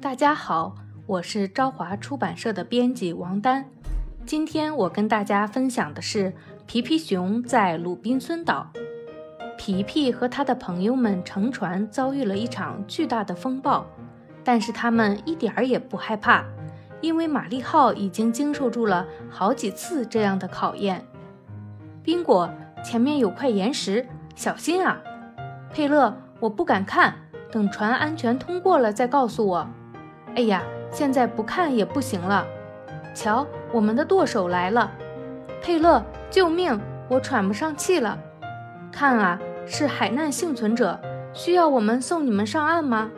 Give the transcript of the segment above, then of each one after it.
大家好，我是朝华出版社的编辑王丹。今天我跟大家分享的是皮皮熊在鲁滨孙岛。皮皮和他的朋友们乘船遭遇了一场巨大的风暴，但是他们一点儿也不害怕，因为玛丽号已经经受住了好几次这样的考验。宾果，前面有块岩石，小心啊！佩勒，我不敢看，等船安全通过了再告诉我。哎呀，现在不看也不行了。瞧，我们的舵手来了。佩勒，救命！我喘不上气了。看啊，是海难幸存者，需要我们送你们上岸吗？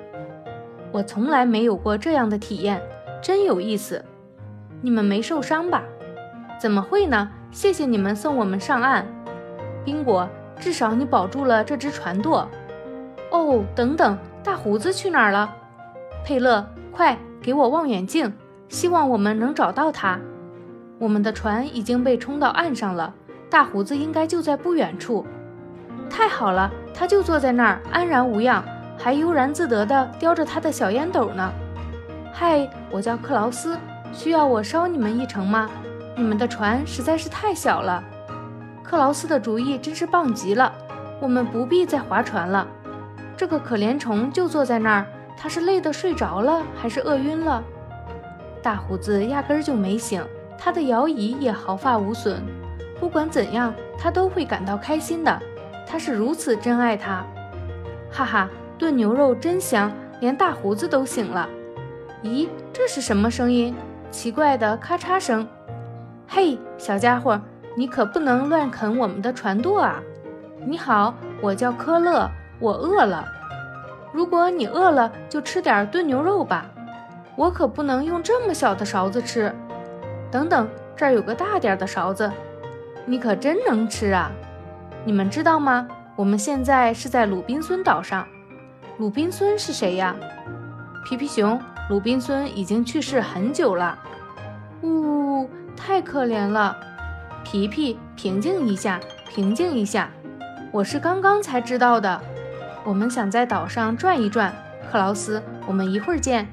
我从来没有过这样的体验，真有意思。你们没受伤吧？怎么会呢？谢谢你们送我们上岸。宾果，至少你保住了这只船舵。哦，等等，大胡子去哪儿了？佩勒。快给我望远镜，希望我们能找到他。我们的船已经被冲到岸上了，大胡子应该就在不远处。太好了，他就坐在那儿，安然无恙，还悠然自得地叼着他的小烟斗呢。嗨，我叫克劳斯，需要我捎你们一程吗？你们的船实在是太小了。克劳斯的主意真是棒极了，我们不必再划船了。这个可怜虫就坐在那儿。他是累得睡着了，还是饿晕了？大胡子压根儿就没醒，他的摇椅也毫发无损。不管怎样，他都会感到开心的。他是如此珍爱他。哈哈，炖牛肉真香，连大胡子都醒了。咦，这是什么声音？奇怪的咔嚓声。嘿，小家伙，你可不能乱啃我们的船舵啊！你好，我叫科勒，我饿了。如果你饿了，就吃点炖牛肉吧。我可不能用这么小的勺子吃。等等，这儿有个大点的勺子。你可真能吃啊！你们知道吗？我们现在是在鲁滨孙岛上。鲁滨孙是谁呀？皮皮熊。鲁滨孙已经去世很久了。呜，太可怜了。皮皮，平静一下，平静一下。我是刚刚才知道的。我们想在岛上转一转，克劳斯，我们一会儿见。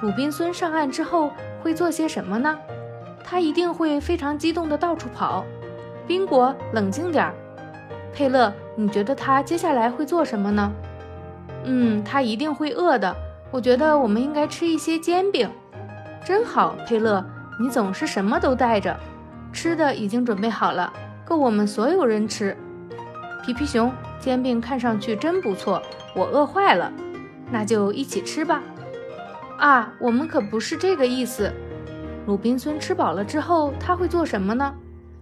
鲁滨孙上岸之后会做些什么呢？他一定会非常激动地到处跑。宾果，冷静点儿。佩勒，你觉得他接下来会做什么呢？嗯，他一定会饿的。我觉得我们应该吃一些煎饼。真好，佩勒，你总是什么都带着。吃的已经准备好了，够我们所有人吃。皮皮熊。煎饼看上去真不错，我饿坏了，那就一起吃吧。啊，我们可不是这个意思。鲁滨孙吃饱了之后，他会做什么呢？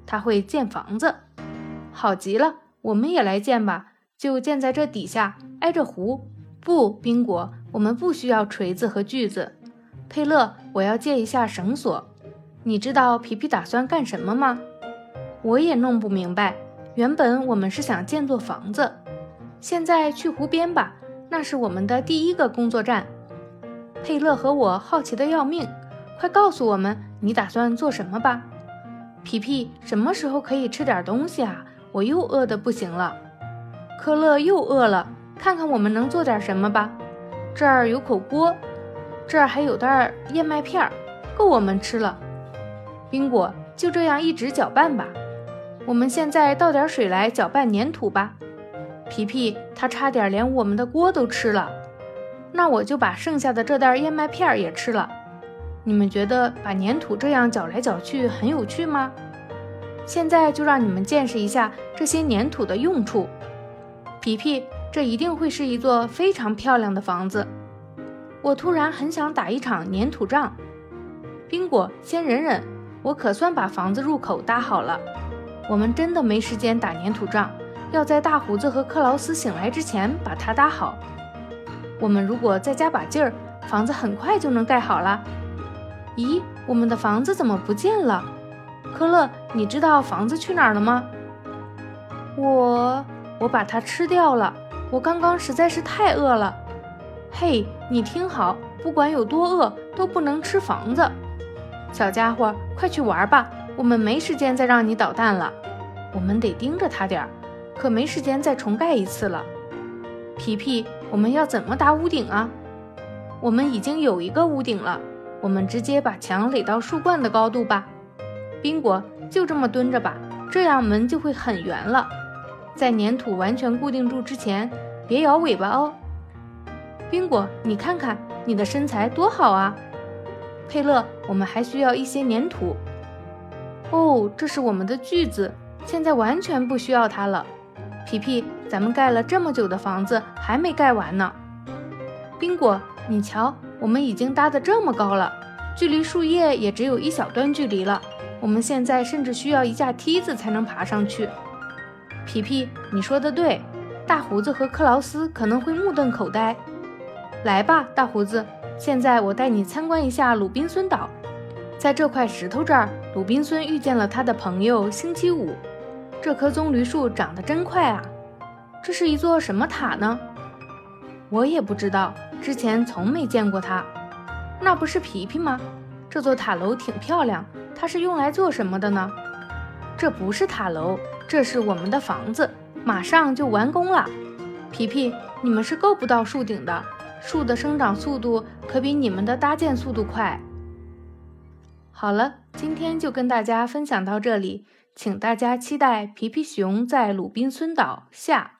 他会建房子。好极了，我们也来建吧，就建在这底下，挨着湖。不，宾果，我们不需要锤子和锯子。佩勒，我要借一下绳索。你知道皮皮打算干什么吗？我也弄不明白。原本我们是想建座房子，现在去湖边吧，那是我们的第一个工作站。佩勒和我好奇的要命，快告诉我们你打算做什么吧。皮皮，什么时候可以吃点东西啊？我又饿得不行了。科勒又饿了，看看我们能做点什么吧。这儿有口锅，这儿还有袋燕麦片儿，够我们吃了。宾果，就这样一直搅拌吧。我们现在倒点水来搅拌粘土吧。皮皮，他差点连我们的锅都吃了。那我就把剩下的这袋燕麦片也吃了。你们觉得把粘土这样搅来搅去很有趣吗？现在就让你们见识一下这些粘土的用处。皮皮，这一定会是一座非常漂亮的房子。我突然很想打一场粘土仗。宾果，先忍忍，我可算把房子入口搭好了。我们真的没时间打粘土仗，要在大胡子和克劳斯醒来之前把它搭好。我们如果再加把劲儿，房子很快就能盖好了。咦，我们的房子怎么不见了？科勒，你知道房子去哪儿了吗？我，我把它吃掉了。我刚刚实在是太饿了。嘿，你听好，不管有多饿，都不能吃房子。小家伙，快去玩吧。我们没时间再让你捣蛋了，我们得盯着他点儿，可没时间再重盖一次了。皮皮，我们要怎么搭屋顶啊？我们已经有一个屋顶了，我们直接把墙垒到树冠的高度吧。宾果，就这么蹲着吧，这样门就会很圆了。在粘土完全固定住之前，别摇尾巴哦。宾果，你看看你的身材多好啊！佩勒，我们还需要一些粘土。哦，这是我们的锯子，现在完全不需要它了。皮皮，咱们盖了这么久的房子还没盖完呢。宾果，你瞧，我们已经搭得这么高了，距离树叶也只有一小段距离了。我们现在甚至需要一架梯子才能爬上去。皮皮，你说的对，大胡子和克劳斯可能会目瞪口呆。来吧，大胡子，现在我带你参观一下鲁滨孙岛。在这块石头这儿，鲁滨孙遇见了他的朋友星期五。这棵棕榈树长得真快啊！这是一座什么塔呢？我也不知道，之前从没见过它。那不是皮皮吗？这座塔楼挺漂亮，它是用来做什么的呢？这不是塔楼，这是我们的房子，马上就完工了。皮皮，你们是够不到树顶的。树的生长速度可比你们的搭建速度快。好了，今天就跟大家分享到这里，请大家期待《皮皮熊在鲁滨孙岛》下。